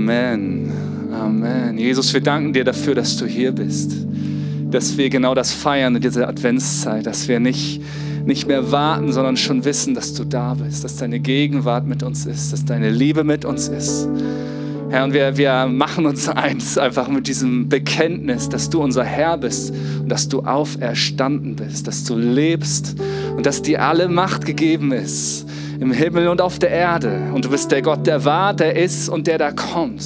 Amen. Amen. Jesus, wir danken dir dafür, dass du hier bist. Dass wir genau das feiern in dieser Adventszeit, dass wir nicht, nicht mehr warten, sondern schon wissen, dass du da bist, dass deine Gegenwart mit uns ist, dass deine Liebe mit uns ist. Herr, und wir, wir machen uns eins einfach mit diesem Bekenntnis, dass du unser Herr bist und dass du auferstanden bist, dass du lebst und dass dir alle Macht gegeben ist im Himmel und auf der Erde. Und du bist der Gott, der war, der ist und der da kommt.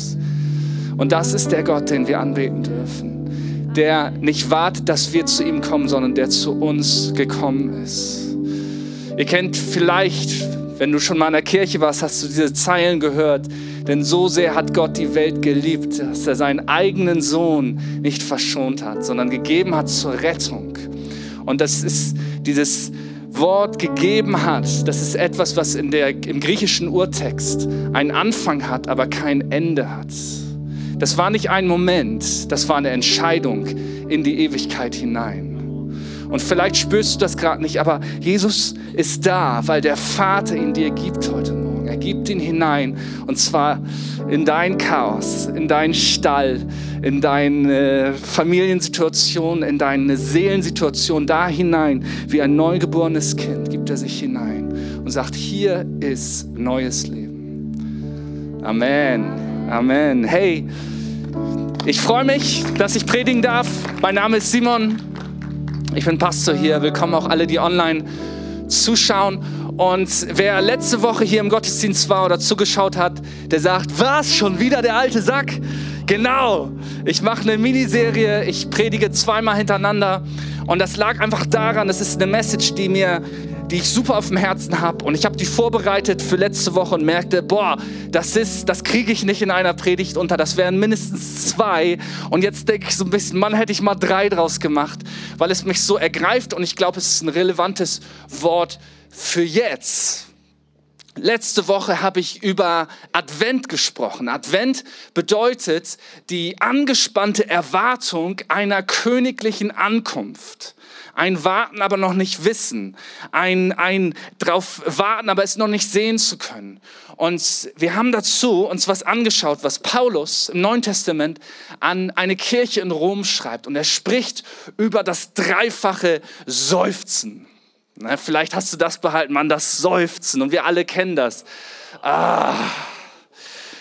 Und das ist der Gott, den wir anbeten dürfen. Der nicht wartet, dass wir zu ihm kommen, sondern der zu uns gekommen ist. Ihr kennt vielleicht, wenn du schon mal in der Kirche warst, hast du diese Zeilen gehört. Denn so sehr hat Gott die Welt geliebt, dass er seinen eigenen Sohn nicht verschont hat, sondern gegeben hat zur Rettung. Und das ist dieses Wort gegeben hat, das ist etwas, was in der, im griechischen Urtext einen Anfang hat, aber kein Ende hat. Das war nicht ein Moment, das war eine Entscheidung in die Ewigkeit hinein. Und vielleicht spürst du das gerade nicht, aber Jesus ist da, weil der Vater ihn dir gibt heute Morgen. Gibt ihn hinein und zwar in dein Chaos, in deinen Stall, in deine Familiensituation, in deine Seelensituation, da hinein, wie ein neugeborenes Kind, gibt er sich hinein und sagt, hier ist neues Leben. Amen. Amen. Hey, ich freue mich, dass ich predigen darf. Mein Name ist Simon. Ich bin Pastor hier. Willkommen auch alle, die online zuschauen. Und wer letzte Woche hier im Gottesdienst war oder zugeschaut hat, der sagt, was, schon wieder der alte Sack? Genau, ich mache eine Miniserie, ich predige zweimal hintereinander. Und das lag einfach daran, das ist eine Message, die mir die ich super auf dem Herzen habe und ich habe die vorbereitet für letzte Woche und merkte, boah, das ist, das kriege ich nicht in einer Predigt unter, das wären mindestens zwei und jetzt denke ich so ein bisschen, Mann, hätte ich mal drei draus gemacht, weil es mich so ergreift und ich glaube, es ist ein relevantes Wort für jetzt. Letzte Woche habe ich über Advent gesprochen. Advent bedeutet die angespannte Erwartung einer königlichen Ankunft. Ein Warten, aber noch nicht wissen. Ein, ein drauf warten, aber es noch nicht sehen zu können. Und wir haben dazu uns was angeschaut, was Paulus im Neuen Testament an eine Kirche in Rom schreibt. Und er spricht über das dreifache Seufzen. Na, vielleicht hast du das behalten, man, das Seufzen. Und wir alle kennen das. Ah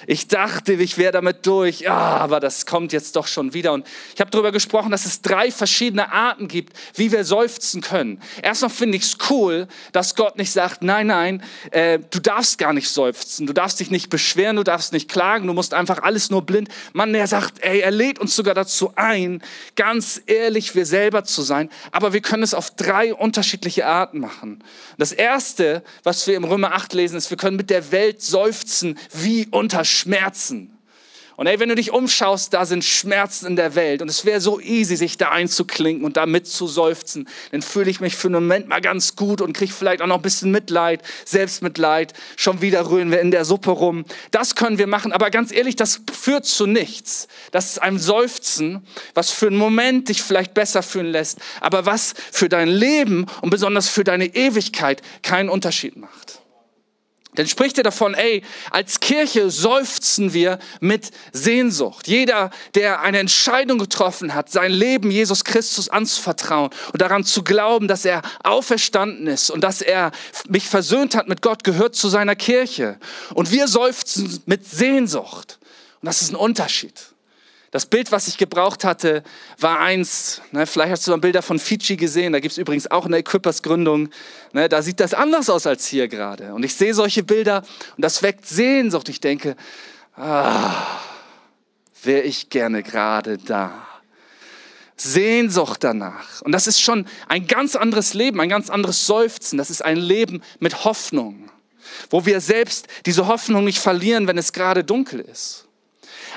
ich dachte, ich wäre damit durch, ja, aber das kommt jetzt doch schon wieder. Und ich habe darüber gesprochen, dass es drei verschiedene Arten gibt, wie wir seufzen können. Erstmal finde ich es cool, dass Gott nicht sagt, nein, nein, äh, du darfst gar nicht seufzen, du darfst dich nicht beschweren, du darfst nicht klagen, du musst einfach alles nur blind. Mann, er sagt, ey, er lädt uns sogar dazu ein, ganz ehrlich wir selber zu sein, aber wir können es auf drei unterschiedliche Arten machen. Das erste, was wir im Römer 8 lesen, ist, wir können mit der Welt seufzen wie unter Schmerzen. Und ey, wenn du dich umschaust, da sind Schmerzen in der Welt und es wäre so easy, sich da einzuklinken und da mitzuseufzen. Dann fühle ich mich für einen Moment mal ganz gut und kriege vielleicht auch noch ein bisschen Mitleid, Selbstmitleid. Schon wieder rühren wir in der Suppe rum. Das können wir machen, aber ganz ehrlich, das führt zu nichts. Das ist ein Seufzen, was für einen Moment dich vielleicht besser fühlen lässt, aber was für dein Leben und besonders für deine Ewigkeit keinen Unterschied macht. Dann spricht er davon, ey, als Kirche seufzen wir mit Sehnsucht. Jeder, der eine Entscheidung getroffen hat, sein Leben Jesus Christus anzuvertrauen und daran zu glauben, dass er auferstanden ist und dass er mich versöhnt hat mit Gott, gehört zu seiner Kirche. Und wir seufzen mit Sehnsucht. Und das ist ein Unterschied. Das Bild, was ich gebraucht hatte, war eins, ne, vielleicht hast du mal Bilder von Fiji gesehen, da gibt es übrigens auch eine Equippers-Gründung, ne, da sieht das anders aus als hier gerade. Und ich sehe solche Bilder und das weckt Sehnsucht. Ich denke, ah, wäre ich gerne gerade da. Sehnsucht danach. Und das ist schon ein ganz anderes Leben, ein ganz anderes Seufzen. Das ist ein Leben mit Hoffnung, wo wir selbst diese Hoffnung nicht verlieren, wenn es gerade dunkel ist.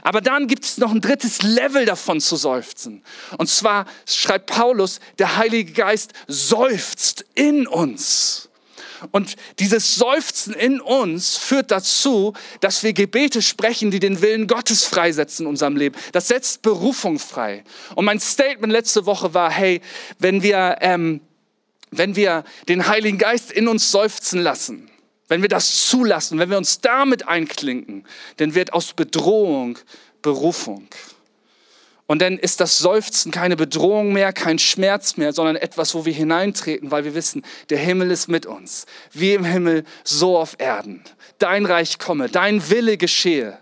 Aber dann gibt es noch ein drittes Level davon zu seufzen. Und zwar schreibt Paulus, der Heilige Geist seufzt in uns. Und dieses Seufzen in uns führt dazu, dass wir Gebete sprechen, die den Willen Gottes freisetzen in unserem Leben. Das setzt Berufung frei. Und mein Statement letzte Woche war, hey, wenn wir, ähm, wenn wir den Heiligen Geist in uns seufzen lassen, wenn wir das zulassen, wenn wir uns damit einklinken, dann wird aus Bedrohung Berufung. Und dann ist das Seufzen keine Bedrohung mehr, kein Schmerz mehr, sondern etwas, wo wir hineintreten, weil wir wissen, der Himmel ist mit uns. Wie im Himmel, so auf Erden. Dein Reich komme, dein Wille geschehe.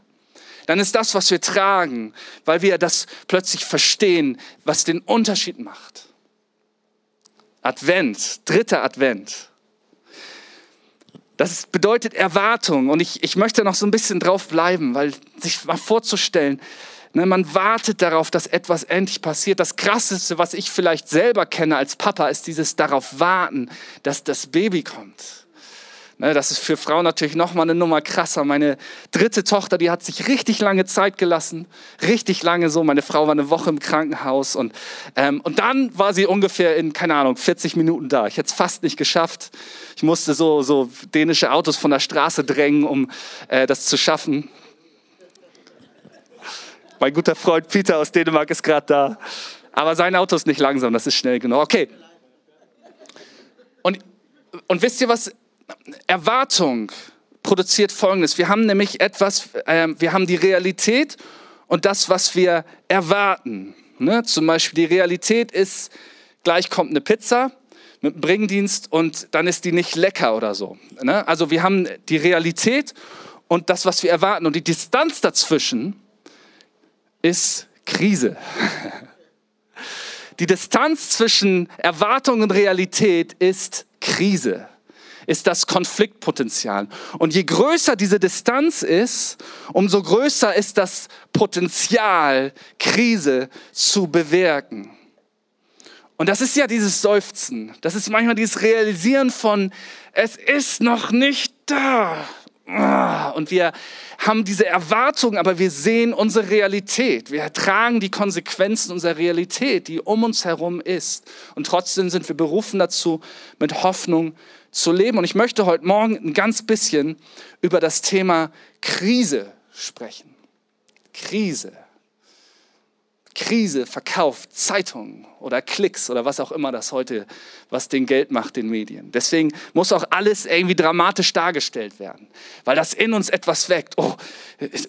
Dann ist das, was wir tragen, weil wir das plötzlich verstehen, was den Unterschied macht. Advent, dritter Advent. Das bedeutet Erwartung. Und ich, ich möchte noch so ein bisschen drauf bleiben, weil sich mal vorzustellen, Ne, man wartet darauf, dass etwas endlich passiert. Das Krasseste, was ich vielleicht selber kenne als Papa, ist dieses darauf warten, dass das Baby kommt. Ne, das ist für Frauen natürlich noch mal eine Nummer krasser. Meine dritte Tochter, die hat sich richtig lange Zeit gelassen, richtig lange so. Meine Frau war eine Woche im Krankenhaus und, ähm, und dann war sie ungefähr in, keine Ahnung, 40 Minuten da. Ich hätte es fast nicht geschafft. Ich musste so, so dänische Autos von der Straße drängen, um äh, das zu schaffen. Mein guter Freund Peter aus Dänemark ist gerade da. Aber sein Auto ist nicht langsam, das ist schnell genug. Okay. Und, und wisst ihr was? Erwartung produziert Folgendes. Wir haben nämlich etwas, äh, wir haben die Realität und das, was wir erwarten. Ne? Zum Beispiel die Realität ist, gleich kommt eine Pizza mit einem Bringdienst und dann ist die nicht lecker oder so. Ne? Also wir haben die Realität und das, was wir erwarten. Und die Distanz dazwischen ist Krise. Die Distanz zwischen Erwartung und Realität ist Krise, ist das Konfliktpotenzial. Und je größer diese Distanz ist, umso größer ist das Potenzial, Krise zu bewirken. Und das ist ja dieses Seufzen, das ist manchmal dieses Realisieren von, es ist noch nicht da. Ah, und wir haben diese Erwartung, aber wir sehen unsere Realität. Wir tragen die Konsequenzen unserer Realität, die um uns herum ist. Und trotzdem sind wir berufen dazu, mit Hoffnung zu leben. Und ich möchte heute Morgen ein ganz bisschen über das Thema Krise sprechen. Krise. Krise verkauft Zeitungen oder Klicks oder was auch immer das heute, was den Geld macht, den Medien. Deswegen muss auch alles irgendwie dramatisch dargestellt werden, weil das in uns etwas weckt. Oh,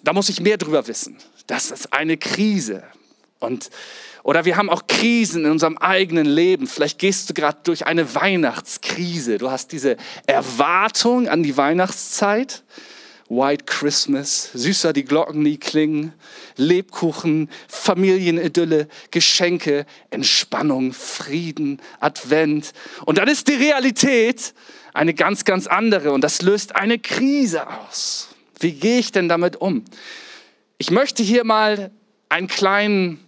da muss ich mehr drüber wissen. Das ist eine Krise. Und, oder wir haben auch Krisen in unserem eigenen Leben. Vielleicht gehst du gerade durch eine Weihnachtskrise. Du hast diese Erwartung an die Weihnachtszeit White Christmas, süßer die Glocken nie klingen, Lebkuchen, Familienidylle, Geschenke, Entspannung, Frieden, Advent. Und dann ist die Realität eine ganz, ganz andere und das löst eine Krise aus. Wie gehe ich denn damit um? Ich möchte hier mal einen kleinen,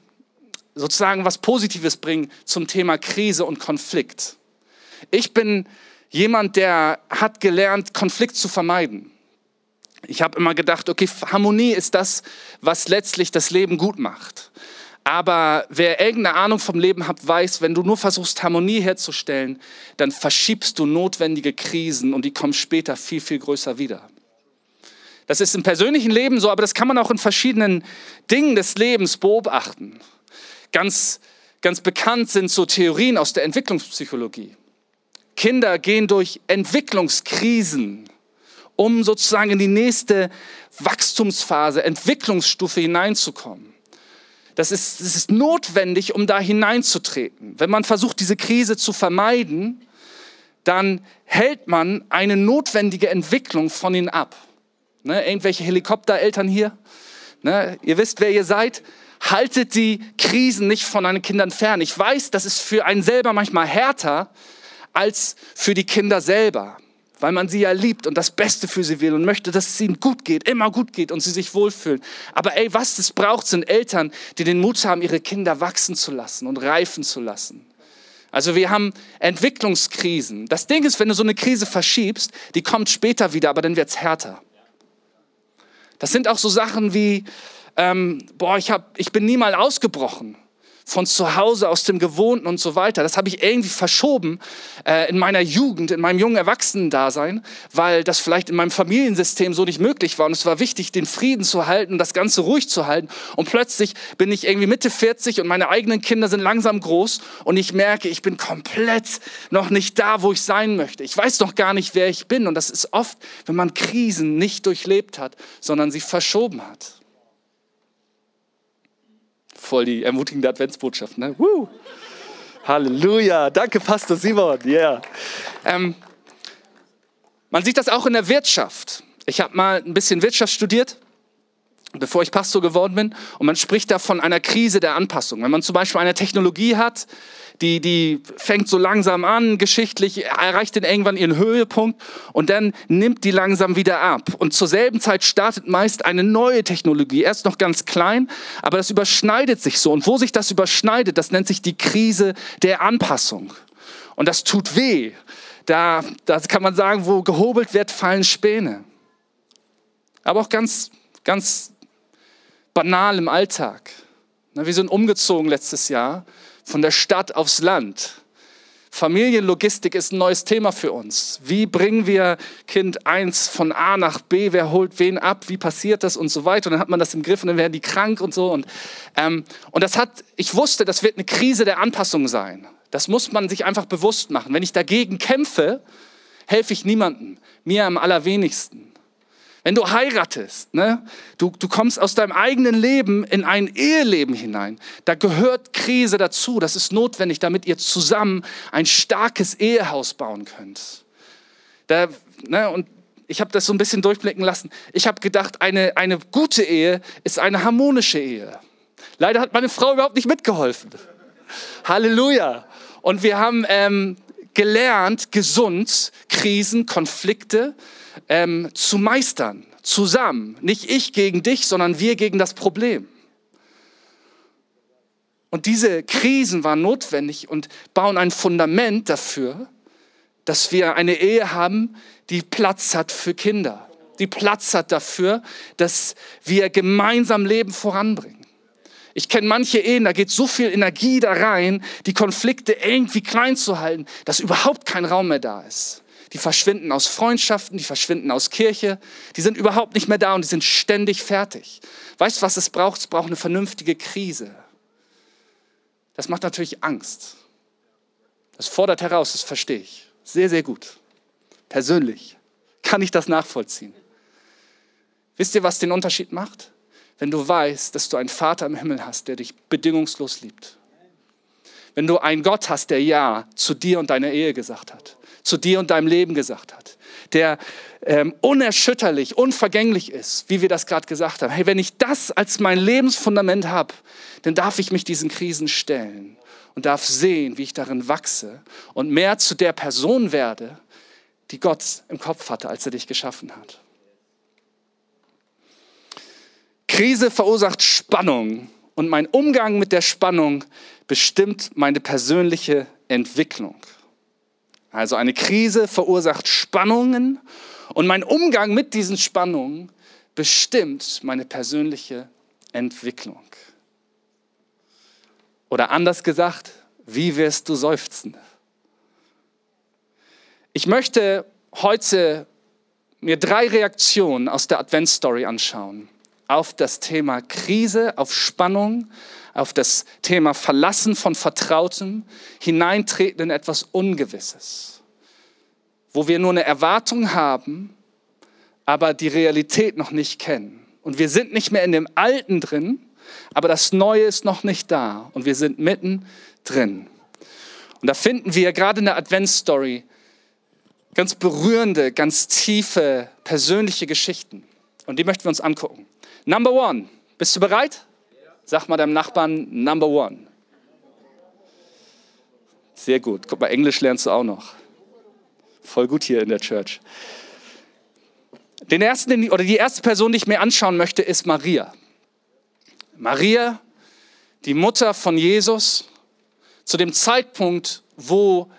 sozusagen was Positives bringen zum Thema Krise und Konflikt. Ich bin jemand, der hat gelernt, Konflikt zu vermeiden. Ich habe immer gedacht, okay, Harmonie ist das, was letztlich das Leben gut macht. Aber wer irgendeine Ahnung vom Leben hat, weiß, wenn du nur versuchst, Harmonie herzustellen, dann verschiebst du notwendige Krisen und die kommen später viel, viel größer wieder. Das ist im persönlichen Leben so, aber das kann man auch in verschiedenen Dingen des Lebens beobachten. Ganz, ganz bekannt sind so Theorien aus der Entwicklungspsychologie. Kinder gehen durch Entwicklungskrisen um sozusagen in die nächste Wachstumsphase, Entwicklungsstufe hineinzukommen. Das ist, das ist notwendig, um da hineinzutreten. Wenn man versucht, diese Krise zu vermeiden, dann hält man eine notwendige Entwicklung von ihnen ab. Ne, irgendwelche Helikoptereltern hier, ne, ihr wisst, wer ihr seid, haltet die Krisen nicht von euren Kindern fern. Ich weiß, das ist für einen selber manchmal härter als für die Kinder selber weil man sie ja liebt und das Beste für sie will und möchte, dass es ihnen gut geht, immer gut geht und sie sich wohlfühlen. Aber ey, was es braucht, sind Eltern, die den Mut haben, ihre Kinder wachsen zu lassen und reifen zu lassen. Also wir haben Entwicklungskrisen. Das Ding ist, wenn du so eine Krise verschiebst, die kommt später wieder, aber dann wird es härter. Das sind auch so Sachen wie, ähm, boah, ich, hab, ich bin nie mal ausgebrochen. von zu Hause, aus dem Gewohnten und so weiter. Das habe ich irgendwie verschoben äh, in meiner Jugend, in meinem jungen Erwachsenen-Dasein, weil das vielleicht in meinem Familiensystem so nicht möglich war. Und es war wichtig, den Frieden zu halten, das Ganze ruhig zu halten. Und plötzlich bin ich irgendwie Mitte 40 und meine eigenen Kinder sind langsam groß und ich merke, ich bin komplett noch nicht da, wo ich sein möchte. Ich weiß noch gar nicht, wer ich bin. Und das ist oft, wenn man Krisen nicht durchlebt hat, sondern sie verschoben hat. Voll die ermutigende Adventsbotschaft, ne? Halleluja. Danke, Pastor Simon. Yeah. Ähm, man sieht das auch in der Wirtschaft. Ich habe mal ein bisschen Wirtschaft studiert, bevor ich Pastor geworden bin. Und man spricht da von einer Krise der Anpassung. Wenn man zum Beispiel eine Technologie hat, die, die fängt so langsam an, geschichtlich, erreicht den irgendwann ihren Höhepunkt und dann nimmt die langsam wieder ab. Und zur selben Zeit startet meist eine neue Technologie, erst noch ganz klein, aber das überschneidet sich so. Und wo sich das überschneidet, das nennt sich die Krise der Anpassung. Und das tut weh. Da, da kann man sagen, wo gehobelt wird, fallen Späne. Aber auch ganz, ganz banal im Alltag. Wir sind umgezogen letztes Jahr von der Stadt aufs Land. Familienlogistik ist ein neues Thema für uns. Wie bringen wir Kind 1 von A nach B? Wer holt wen ab? Wie passiert das und so weiter? Und dann hat man das im Griff und dann werden die krank und so. Und, ähm, und das hat, ich wusste, das wird eine Krise der Anpassung sein. Das muss man sich einfach bewusst machen. Wenn ich dagegen kämpfe, helfe ich niemandem, mir am allerwenigsten. Wenn du heiratest, ne, du, du kommst aus deinem eigenen Leben in ein Eheleben hinein. Da gehört Krise dazu. Das ist notwendig, damit ihr zusammen ein starkes Ehehaus bauen könnt. Da, ne, und ich habe das so ein bisschen durchblicken lassen. Ich habe gedacht, eine, eine gute Ehe ist eine harmonische Ehe. Leider hat meine Frau überhaupt nicht mitgeholfen. Halleluja. Und wir haben ähm, gelernt, gesund Krisen, Konflikte, ähm, zu meistern, zusammen. Nicht ich gegen dich, sondern wir gegen das Problem. Und diese Krisen waren notwendig und bauen ein Fundament dafür, dass wir eine Ehe haben, die Platz hat für Kinder, die Platz hat dafür, dass wir gemeinsam Leben voranbringen. Ich kenne manche Ehen, da geht so viel Energie da rein, die Konflikte irgendwie klein zu halten, dass überhaupt kein Raum mehr da ist die verschwinden aus Freundschaften, die verschwinden aus Kirche, die sind überhaupt nicht mehr da und die sind ständig fertig. Weißt du, was es braucht? Es braucht eine vernünftige Krise. Das macht natürlich Angst. Das fordert heraus, das verstehe ich. Sehr, sehr gut. Persönlich kann ich das nachvollziehen. Wisst ihr, was den Unterschied macht? Wenn du weißt, dass du einen Vater im Himmel hast, der dich bedingungslos liebt. Wenn du einen Gott hast, der Ja zu dir und deiner Ehe gesagt hat zu dir und deinem Leben gesagt hat, der ähm, unerschütterlich, unvergänglich ist, wie wir das gerade gesagt haben. Hey, wenn ich das als mein Lebensfundament habe, dann darf ich mich diesen Krisen stellen und darf sehen, wie ich darin wachse und mehr zu der Person werde, die Gott im Kopf hatte, als er dich geschaffen hat. Krise verursacht Spannung und mein Umgang mit der Spannung bestimmt meine persönliche Entwicklung. Also eine Krise verursacht Spannungen und mein Umgang mit diesen Spannungen bestimmt meine persönliche Entwicklung. Oder anders gesagt, wie wirst du seufzen? Ich möchte heute mir drei Reaktionen aus der Adventsstory anschauen auf das Thema Krise, auf Spannung, auf das Thema Verlassen von Vertrautem, hineintreten in etwas Ungewisses, wo wir nur eine Erwartung haben, aber die Realität noch nicht kennen. Und wir sind nicht mehr in dem Alten drin, aber das Neue ist noch nicht da und wir sind mitten drin. Und da finden wir gerade in der Adventsstory ganz berührende, ganz tiefe, persönliche Geschichten. Und die möchten wir uns angucken. Number one. Bist du bereit? Sag mal deinem Nachbarn Number One. Sehr gut. Guck mal, Englisch lernst du auch noch. Voll gut hier in der Church. Den ersten, oder die erste Person, die ich mir anschauen möchte, ist Maria. Maria, die Mutter von Jesus, zu dem Zeitpunkt, wo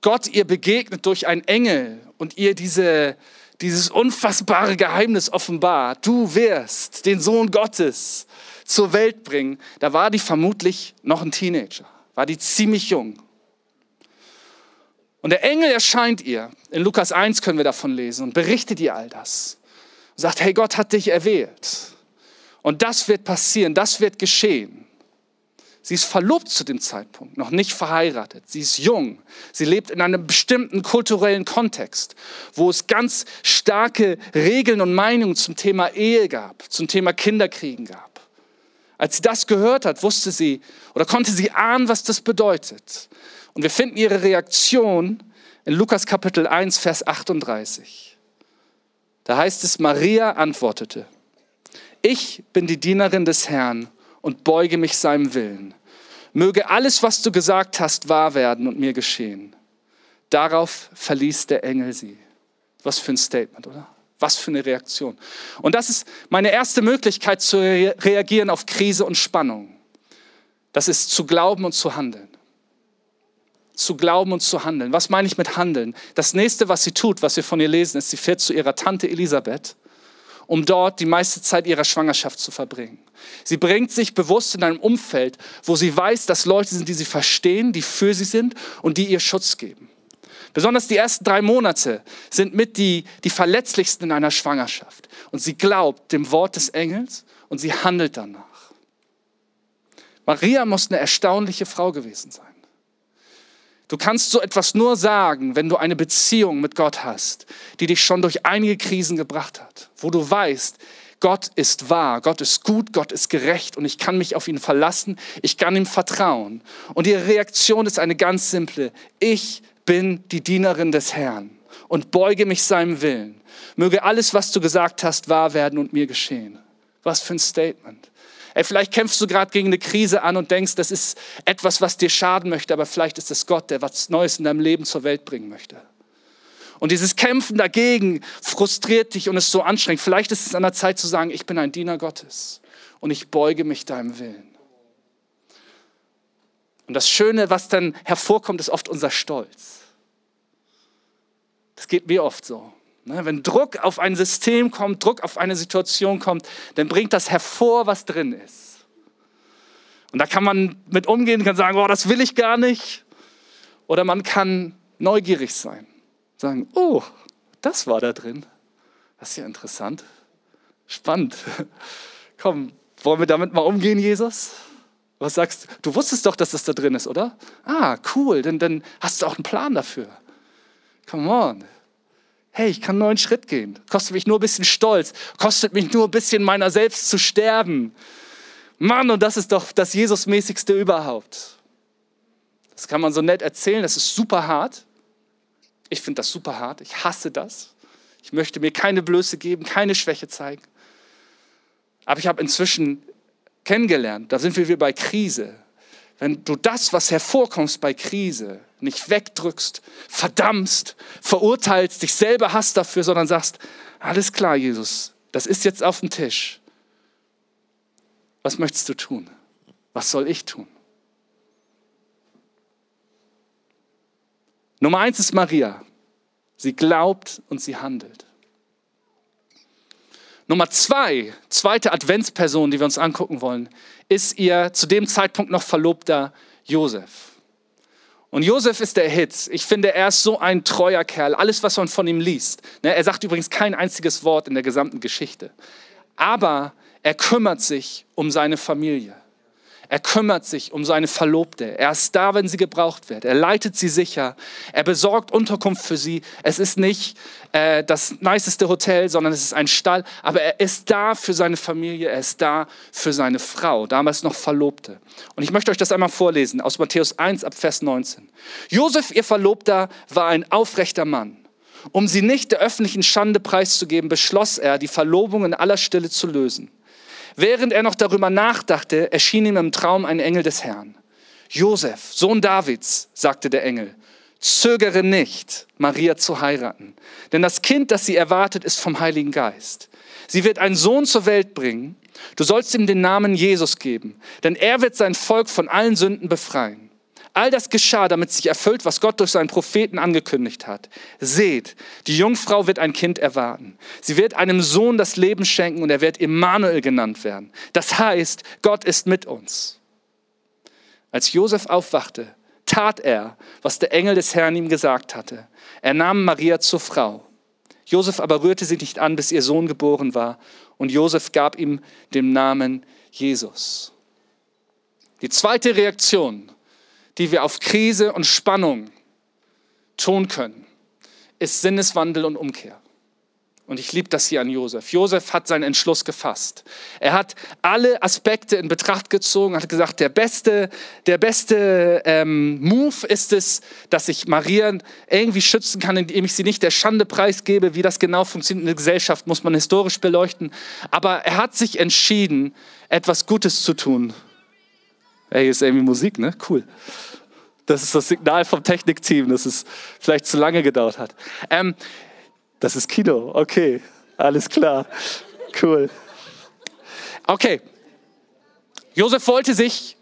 Gott ihr begegnet durch einen Engel und ihr diese, dieses unfassbare Geheimnis offenbart. Du wirst den Sohn Gottes zur Welt bringen, da war die vermutlich noch ein Teenager, war die ziemlich jung. Und der Engel erscheint ihr, in Lukas 1 können wir davon lesen, und berichtet ihr all das. Und sagt, hey, Gott hat dich erwählt. Und das wird passieren, das wird geschehen. Sie ist verlobt zu dem Zeitpunkt, noch nicht verheiratet. Sie ist jung. Sie lebt in einem bestimmten kulturellen Kontext, wo es ganz starke Regeln und Meinungen zum Thema Ehe gab, zum Thema Kinderkriegen gab. Als sie das gehört hat, wusste sie oder konnte sie ahnen, was das bedeutet. Und wir finden ihre Reaktion in Lukas Kapitel 1, Vers 38. Da heißt es, Maria antwortete, ich bin die Dienerin des Herrn und beuge mich seinem Willen. Möge alles, was du gesagt hast, wahr werden und mir geschehen. Darauf verließ der Engel sie. Was für ein Statement, oder? Was für eine Reaktion. Und das ist meine erste Möglichkeit zu reagieren auf Krise und Spannung. Das ist zu glauben und zu handeln. Zu glauben und zu handeln. Was meine ich mit handeln? Das nächste, was sie tut, was wir von ihr lesen, ist, sie fährt zu ihrer Tante Elisabeth um dort die meiste Zeit ihrer Schwangerschaft zu verbringen. Sie bringt sich bewusst in einem Umfeld, wo sie weiß, dass Leute sind, die sie verstehen, die für sie sind und die ihr Schutz geben. Besonders die ersten drei Monate sind mit die, die verletzlichsten in einer Schwangerschaft. Und sie glaubt dem Wort des Engels und sie handelt danach. Maria muss eine erstaunliche Frau gewesen sein. Du kannst so etwas nur sagen, wenn du eine Beziehung mit Gott hast, die dich schon durch einige Krisen gebracht hat, wo du weißt, Gott ist wahr, Gott ist gut, Gott ist gerecht und ich kann mich auf ihn verlassen, ich kann ihm vertrauen. Und ihre Reaktion ist eine ganz simple. Ich bin die Dienerin des Herrn und beuge mich seinem Willen. Möge alles, was du gesagt hast, wahr werden und mir geschehen. Was für ein Statement. Ey, vielleicht kämpfst du gerade gegen eine Krise an und denkst, das ist etwas, was dir schaden möchte, aber vielleicht ist es Gott, der was Neues in deinem Leben zur Welt bringen möchte. Und dieses Kämpfen dagegen frustriert dich und ist so anstrengend. Vielleicht ist es an der Zeit zu sagen, ich bin ein Diener Gottes und ich beuge mich deinem Willen. Und das Schöne, was dann hervorkommt, ist oft unser Stolz. Das geht mir oft so. Ne, wenn Druck auf ein System kommt, Druck auf eine Situation kommt, dann bringt das hervor, was drin ist. Und da kann man mit umgehen, kann sagen, oh, das will ich gar nicht. Oder man kann neugierig sein. Sagen, oh, das war da drin. Das ist ja interessant. Spannend. Komm, wollen wir damit mal umgehen, Jesus? Was sagst du? Du wusstest doch, dass das da drin ist, oder? Ah, cool, denn dann hast du auch einen Plan dafür. Come on hey, ich kann einen neuen Schritt gehen. Kostet mich nur ein bisschen Stolz, kostet mich nur ein bisschen meiner selbst zu sterben. Mann, und das ist doch das Jesusmäßigste überhaupt. Das kann man so nett erzählen, das ist super hart. Ich finde das super hart, ich hasse das. Ich möchte mir keine Blöße geben, keine Schwäche zeigen. Aber ich habe inzwischen kennengelernt, da sind wir wieder bei Krise. Wenn du das, was hervorkommst bei Krise, nicht wegdrückst, verdammst, verurteilst, dich selber hast dafür, sondern sagst, alles klar, Jesus, das ist jetzt auf dem Tisch. Was möchtest du tun? Was soll ich tun? Nummer eins ist Maria. Sie glaubt und sie handelt. Nummer zwei, zweite Adventsperson, die wir uns angucken wollen, ist ihr zu dem Zeitpunkt noch Verlobter Josef. Und Josef ist der Hit. Ich finde, er ist so ein treuer Kerl. Alles, was man von ihm liest. Ne, er sagt übrigens kein einziges Wort in der gesamten Geschichte. Aber er kümmert sich um seine Familie. Er kümmert sich um seine Verlobte. Er ist da, wenn sie gebraucht wird. Er leitet sie sicher. Er besorgt Unterkunft für sie. Es ist nicht äh, das niceste Hotel, sondern es ist ein Stall. Aber er ist da für seine Familie. Er ist da für seine Frau, damals noch Verlobte. Und ich möchte euch das einmal vorlesen aus Matthäus 1 ab Vers 19. Josef, ihr Verlobter, war ein aufrechter Mann. Um sie nicht der öffentlichen Schande preiszugeben, beschloss er, die Verlobung in aller Stille zu lösen. Während er noch darüber nachdachte, erschien ihm im Traum ein Engel des Herrn. Josef, Sohn Davids, sagte der Engel, zögere nicht, Maria zu heiraten, denn das Kind, das sie erwartet, ist vom Heiligen Geist. Sie wird einen Sohn zur Welt bringen. Du sollst ihm den Namen Jesus geben, denn er wird sein Volk von allen Sünden befreien. All das geschah, damit sich erfüllt, was Gott durch seinen Propheten angekündigt hat. Seht, die Jungfrau wird ein Kind erwarten. Sie wird einem Sohn das Leben schenken und er wird Immanuel genannt werden. Das heißt, Gott ist mit uns. Als Josef aufwachte, tat er, was der Engel des Herrn ihm gesagt hatte. Er nahm Maria zur Frau. Josef aber rührte sie nicht an, bis ihr Sohn geboren war. Und Josef gab ihm den Namen Jesus. Die zweite Reaktion, die wir auf Krise und Spannung tun können, ist Sinneswandel und Umkehr. Und ich liebe das hier an Josef. Josef hat seinen Entschluss gefasst. Er hat alle Aspekte in Betracht gezogen, hat gesagt, der beste, der beste ähm, Move ist es, dass ich Maria irgendwie schützen kann, indem ich sie nicht der Schande preisgebe. Wie das genau funktioniert in der Gesellschaft, muss man historisch beleuchten. Aber er hat sich entschieden, etwas Gutes zu tun. Hey, hier ist irgendwie Musik, ne? Cool. Das ist das Signal vom Technikteam, dass es vielleicht zu lange gedauert hat. Ähm, das ist Kino. Okay, alles klar. Cool. Okay. Josef wollte sich,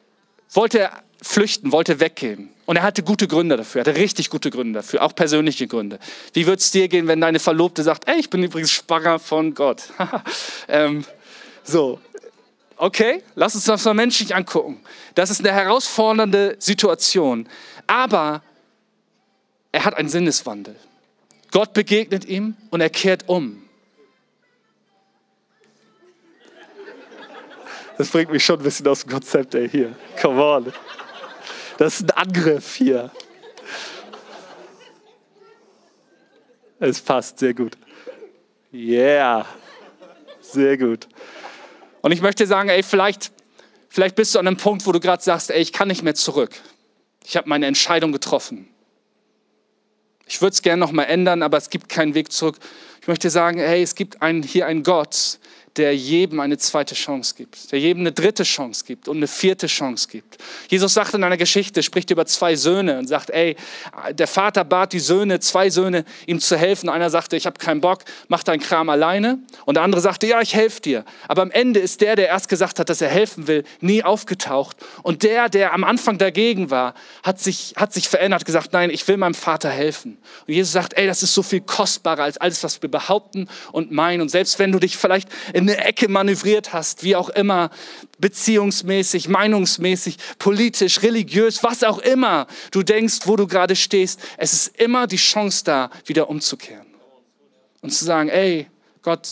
wollte flüchten, wollte weggehen. Und er hatte gute Gründe dafür, er hatte richtig gute Gründe dafür, auch persönliche Gründe. Wie wird es dir gehen, wenn deine Verlobte sagt, ey, ich bin übrigens Schwanger von Gott? ähm, so, okay, lass uns das mal menschlich angucken. Das ist eine herausfordernde Situation. Aber er hat einen Sinneswandel. Gott begegnet ihm und er kehrt um. Das bringt mich schon ein bisschen aus dem Konzept, ey, hier. Come on. Das ist ein Angriff hier. Es passt sehr gut. Yeah. Sehr gut. Und ich möchte sagen, ey, vielleicht, vielleicht bist du an einem Punkt, wo du gerade sagst, ey, ich kann nicht mehr zurück. Ich habe meine Entscheidung getroffen. Ich würde es gerne noch mal ändern, aber es gibt keinen Weg zurück. Ich möchte sagen, hey, es gibt einen, hier einen Gott, der jedem eine zweite Chance gibt, der jedem eine dritte Chance gibt und eine vierte Chance gibt. Jesus sagt in einer Geschichte, spricht über zwei Söhne und sagt, ey, der Vater bat die Söhne, zwei Söhne, ihm zu helfen. Einer sagte, ich habe keinen Bock, mach deinen Kram alleine. Und der andere sagte, ja, ich helfe dir. Aber am Ende ist der, der erst gesagt hat, dass er helfen will, nie aufgetaucht. Und der, der am Anfang dagegen war, hat sich, hat sich verändert, gesagt, nein, ich will meinem Vater helfen. Und Jesus sagt, ey, das ist so viel kostbarer als alles, was wir behaupten und meinen. Und selbst wenn du dich vielleicht in eine Ecke manövriert hast, wie auch immer, beziehungsmäßig, meinungsmäßig, politisch, religiös, was auch immer du denkst, wo du gerade stehst, es ist immer die Chance da, wieder umzukehren. Und zu sagen, ey, Gott,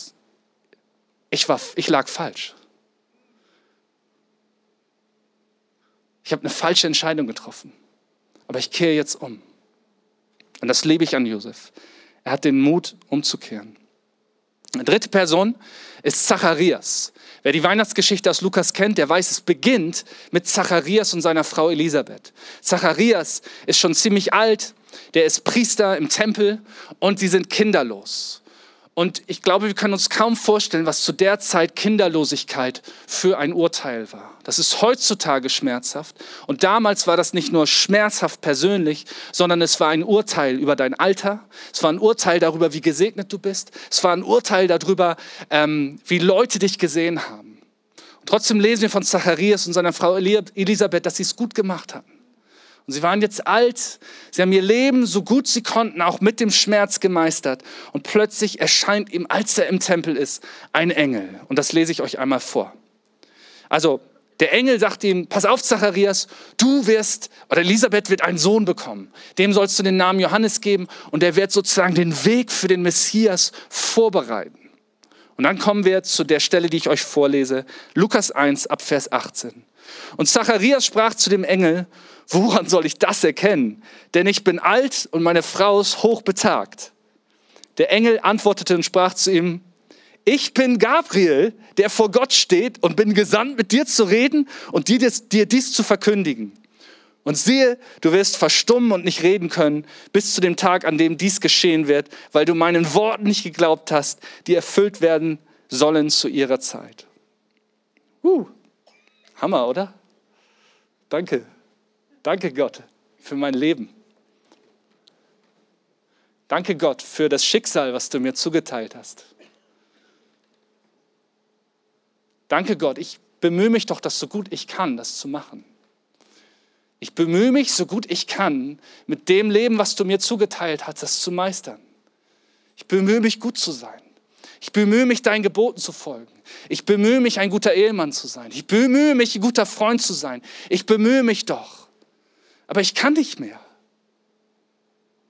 ich, war, ich lag falsch. Ich habe eine falsche Entscheidung getroffen, aber ich kehre jetzt um. Und das lebe ich an Josef. Er hat den Mut, umzukehren. Eine dritte Person ist Zacharias. Wer die Weihnachtsgeschichte aus Lukas kennt, der weiß, es beginnt mit Zacharias und seiner Frau Elisabeth. Zacharias ist schon ziemlich alt, der ist Priester im Tempel und sie sind kinderlos. Und ich glaube, wir können uns kaum vorstellen, was zu der Zeit Kinderlosigkeit für ein Urteil war. Das ist heutzutage schmerzhaft. Und damals war das nicht nur schmerzhaft persönlich, sondern es war ein Urteil über dein Alter. Es war ein Urteil darüber, wie gesegnet du bist. Es war ein Urteil darüber, ähm, wie Leute dich gesehen haben. Und trotzdem lesen wir von Zacharias und seiner Frau Elisabeth, dass sie es gut gemacht hatten. Und sie waren jetzt alt, sie haben ihr Leben so gut sie konnten, auch mit dem Schmerz gemeistert. Und plötzlich erscheint ihm, als er im Tempel ist, ein Engel. Und das lese ich euch einmal vor. Also, der Engel sagt ihm, pass auf, Zacharias, du wirst, oder Elisabeth wird einen Sohn bekommen. Dem sollst du den Namen Johannes geben und der wird sozusagen den Weg für den Messias vorbereiten. Und dann kommen wir zu der Stelle, die ich euch vorlese, Lukas 1 ab Vers 18. Und Zacharias sprach zu dem Engel, woran soll ich das erkennen? Denn ich bin alt und meine Frau ist hochbetagt. Der Engel antwortete und sprach zu ihm, ich bin Gabriel, der vor Gott steht und bin gesandt, mit dir zu reden und dir, dir dies zu verkündigen. Und siehe, du wirst verstummen und nicht reden können, bis zu dem Tag, an dem dies geschehen wird, weil du meinen Worten nicht geglaubt hast, die erfüllt werden sollen zu ihrer Zeit. Uh, Hammer, oder? Danke. Danke Gott für mein Leben. Danke Gott für das Schicksal, was du mir zugeteilt hast. Danke Gott, ich bemühe mich doch, das so gut ich kann, das zu machen. Ich bemühe mich, so gut ich kann, mit dem Leben, was du mir zugeteilt hast, das zu meistern. Ich bemühe mich, gut zu sein. Ich bemühe mich, deinen Geboten zu folgen. Ich bemühe mich, ein guter Ehemann zu sein. Ich bemühe mich, ein guter Freund zu sein. Ich bemühe mich doch. Aber ich kann nicht mehr.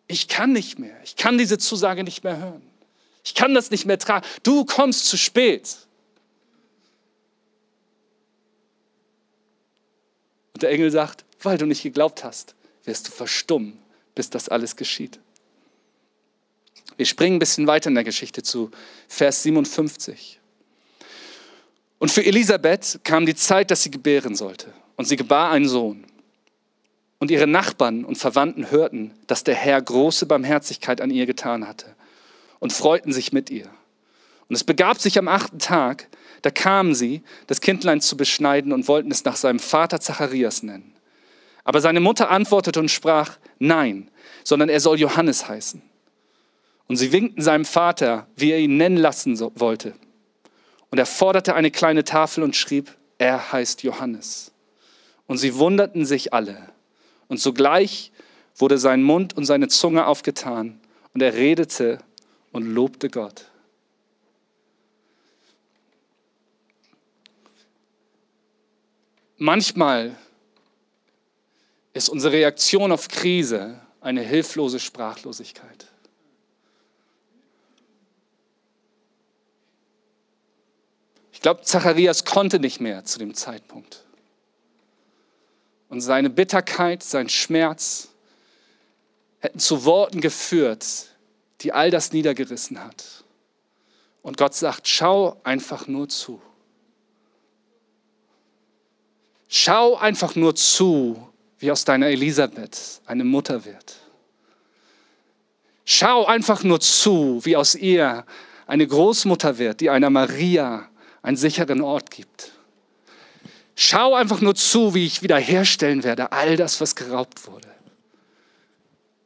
Ich kann nicht mehr. Ich kann diese Zusage nicht mehr hören. Ich kann das nicht mehr tragen. Du kommst zu spät. Und der Engel sagt, weil du nicht geglaubt hast, wirst du verstummen, bis das alles geschieht. Wir springen ein bisschen weiter in der Geschichte zu Vers 57. Und für Elisabeth kam die Zeit, dass sie gebären sollte. Und sie gebar einen Sohn. Und ihre Nachbarn und Verwandten hörten, dass der Herr große Barmherzigkeit an ihr getan hatte und freuten sich mit ihr. Und es begab sich am achten Tag, da kamen sie, das Kindlein zu beschneiden und wollten es nach seinem Vater Zacharias nennen. Aber seine Mutter antwortete und sprach, nein, sondern er soll Johannes heißen. Und sie winkten seinem Vater, wie er ihn nennen lassen wollte. Und er forderte eine kleine Tafel und schrieb, er heißt Johannes. Und sie wunderten sich alle. Und sogleich wurde sein Mund und seine Zunge aufgetan und er redete und lobte Gott. Manchmal ist unsere Reaktion auf Krise eine hilflose Sprachlosigkeit. Ich glaube, Zacharias konnte nicht mehr zu dem Zeitpunkt. Und seine Bitterkeit, sein Schmerz hätten zu Worten geführt, die all das niedergerissen hat. Und Gott sagt, schau einfach nur zu. Schau einfach nur zu, wie aus deiner Elisabeth eine Mutter wird. Schau einfach nur zu, wie aus ihr eine Großmutter wird, die einer Maria einen sicheren Ort gibt. Schau einfach nur zu, wie ich wiederherstellen werde, all das, was geraubt wurde.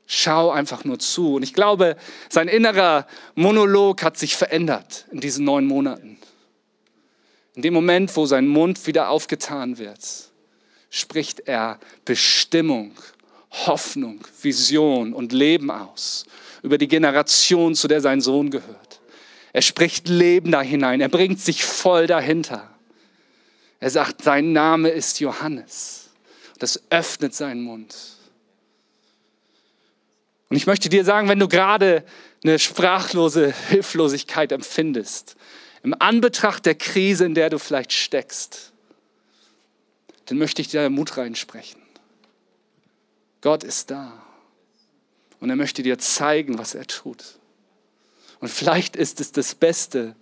Schau einfach nur zu. Und ich glaube, sein innerer Monolog hat sich verändert in diesen neun Monaten. In dem Moment, wo sein Mund wieder aufgetan wird, spricht er Bestimmung, Hoffnung, Vision und Leben aus über die Generation, zu der sein Sohn gehört. Er spricht Leben da hinein, er bringt sich voll dahinter. Er sagt, sein Name ist Johannes. Das öffnet seinen Mund. Und ich möchte dir sagen, wenn du gerade eine sprachlose Hilflosigkeit empfindest, im Anbetracht der Krise, in der du vielleicht steckst, dann möchte ich dir Mut reinsprechen. Gott ist da und er möchte dir zeigen, was er tut. Und vielleicht ist es das Beste,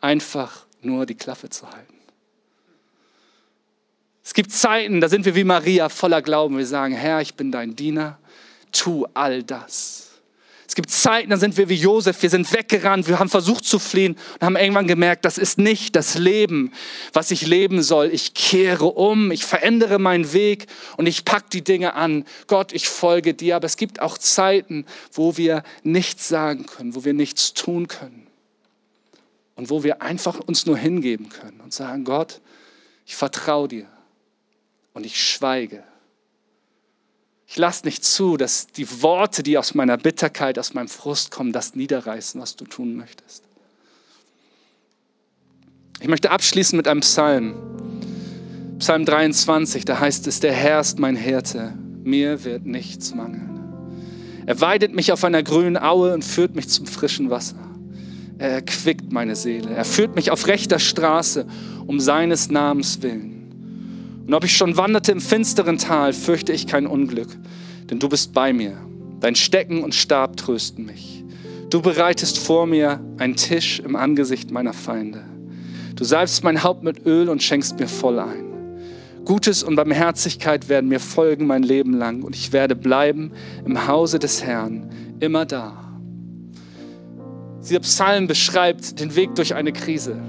einfach nur die Klappe zu halten. Es gibt Zeiten, da sind wir wie Maria voller Glauben. Wir sagen, Herr, ich bin dein Diener tu all das. Es gibt Zeiten, da sind wir wie Josef, wir sind weggerannt, wir haben versucht zu fliehen und haben irgendwann gemerkt, das ist nicht das Leben, was ich leben soll. Ich kehre um, ich verändere meinen Weg und ich packe die Dinge an. Gott, ich folge dir. Aber es gibt auch Zeiten, wo wir nichts sagen können, wo wir nichts tun können und wo wir einfach uns nur hingeben können und sagen, Gott, ich vertraue dir und ich schweige ich lasse nicht zu, dass die Worte, die aus meiner Bitterkeit, aus meinem Frust kommen, das niederreißen, was du tun möchtest. Ich möchte abschließen mit einem Psalm. Psalm 23, da heißt es, der Herr ist mein Hirte, mir wird nichts mangeln. Er weidet mich auf einer grünen Aue und führt mich zum frischen Wasser. Er erquickt meine Seele. Er führt mich auf rechter Straße um seines Namens willen. Und ob ich schon wanderte im finsteren Tal, fürchte ich kein Unglück, denn du bist bei mir. Dein Stecken und Stab trösten mich. Du bereitest vor mir einen Tisch im Angesicht meiner Feinde. Du salbst mein Haupt mit Öl und schenkst mir voll ein. Gutes und Barmherzigkeit werden mir folgen mein Leben lang und ich werde bleiben im Hause des Herrn, immer da. Dieser Psalm beschreibt den Weg durch eine Krise.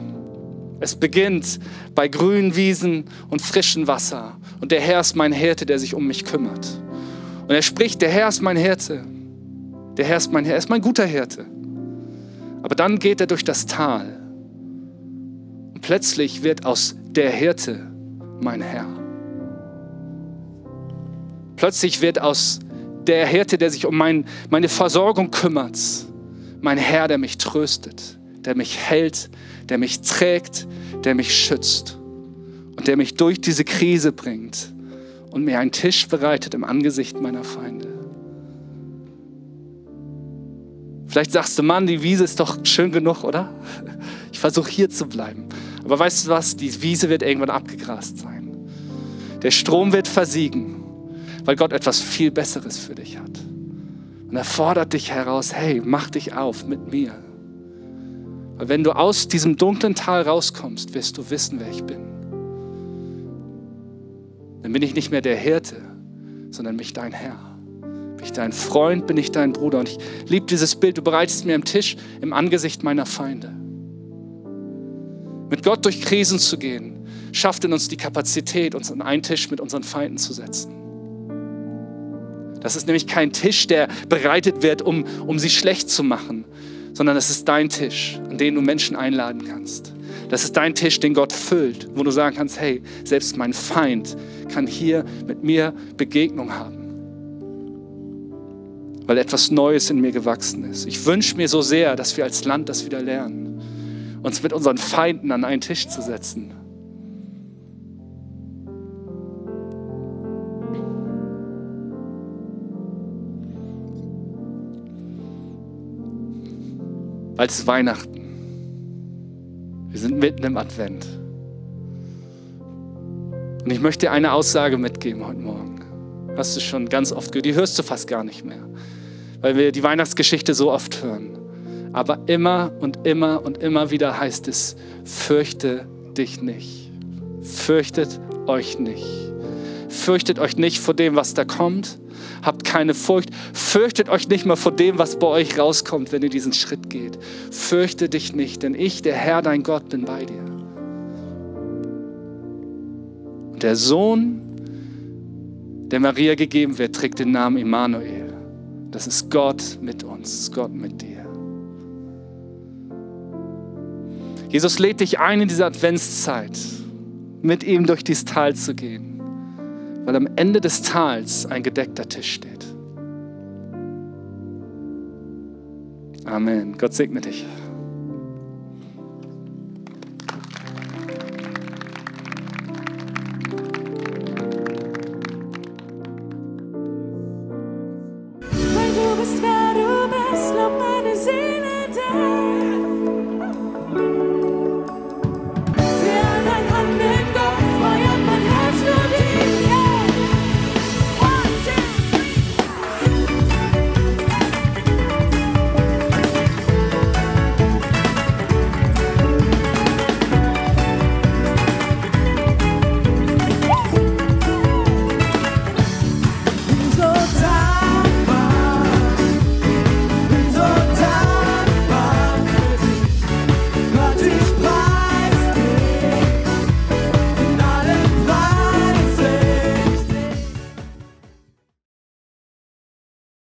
Es beginnt bei grünen Wiesen und frischem Wasser. Und der Herr ist mein Hirte, der sich um mich kümmert. Und er spricht, der Herr ist mein Hirte. Der Herr ist mein Herr, er ist mein guter Hirte. Aber dann geht er durch das Tal. Und plötzlich wird aus der Hirte mein Herr. Plötzlich wird aus der Hirte, der sich um mein, meine Versorgung kümmert, mein Herr, der mich tröstet, der mich hält, der mich trägt, der mich schützt und der mich durch diese Krise bringt und mir einen Tisch bereitet im Angesicht meiner Feinde. Vielleicht sagst du, Mann, die Wiese ist doch schön genug, oder? Ich versuche hier zu bleiben. Aber weißt du was? Die Wiese wird irgendwann abgegrast sein. Der Strom wird versiegen, weil Gott etwas viel Besseres für dich hat. Und er fordert dich heraus, hey, mach dich auf mit mir. Weil wenn du aus diesem dunklen Tal rauskommst, wirst du wissen, wer ich bin. Dann bin ich nicht mehr der Hirte, sondern mich dein Herr. Bin ich dein Freund, bin ich dein Bruder. Und ich liebe dieses Bild, du bereitest mir am Tisch im Angesicht meiner Feinde. Mit Gott durch Krisen zu gehen, schafft in uns die Kapazität, uns an einen Tisch mit unseren Feinden zu setzen. Das ist nämlich kein Tisch, der bereitet wird, um, um sie schlecht zu machen, sondern es ist dein Tisch, an den du Menschen einladen kannst. Das ist dein Tisch, den Gott füllt, wo du sagen kannst, hey, selbst mein Feind kann hier mit mir Begegnung haben, weil etwas Neues in mir gewachsen ist. Ich wünsche mir so sehr, dass wir als Land das wieder lernen, uns mit unseren Feinden an einen Tisch zu setzen. Als Weihnachten. Wir sind mitten im Advent. Und ich möchte dir eine Aussage mitgeben heute Morgen. Hast du schon ganz oft gehört, die hörst du fast gar nicht mehr, weil wir die Weihnachtsgeschichte so oft hören. Aber immer und immer und immer wieder heißt es, fürchte dich nicht. Fürchtet euch nicht. Fürchtet euch nicht vor dem, was da kommt habt keine Furcht. Fürchtet euch nicht mehr vor dem, was bei euch rauskommt, wenn ihr diesen Schritt geht. Fürchte dich nicht, denn ich, der Herr, dein Gott, bin bei dir. Und der Sohn, der Maria gegeben wird, trägt den Namen Immanuel. Das ist Gott mit uns, Gott mit dir. Jesus lädt dich ein, in dieser Adventszeit mit ihm durch dieses Tal zu gehen weil am Ende des Tals ein gedeckter Tisch steht. Amen. Gott segne dich.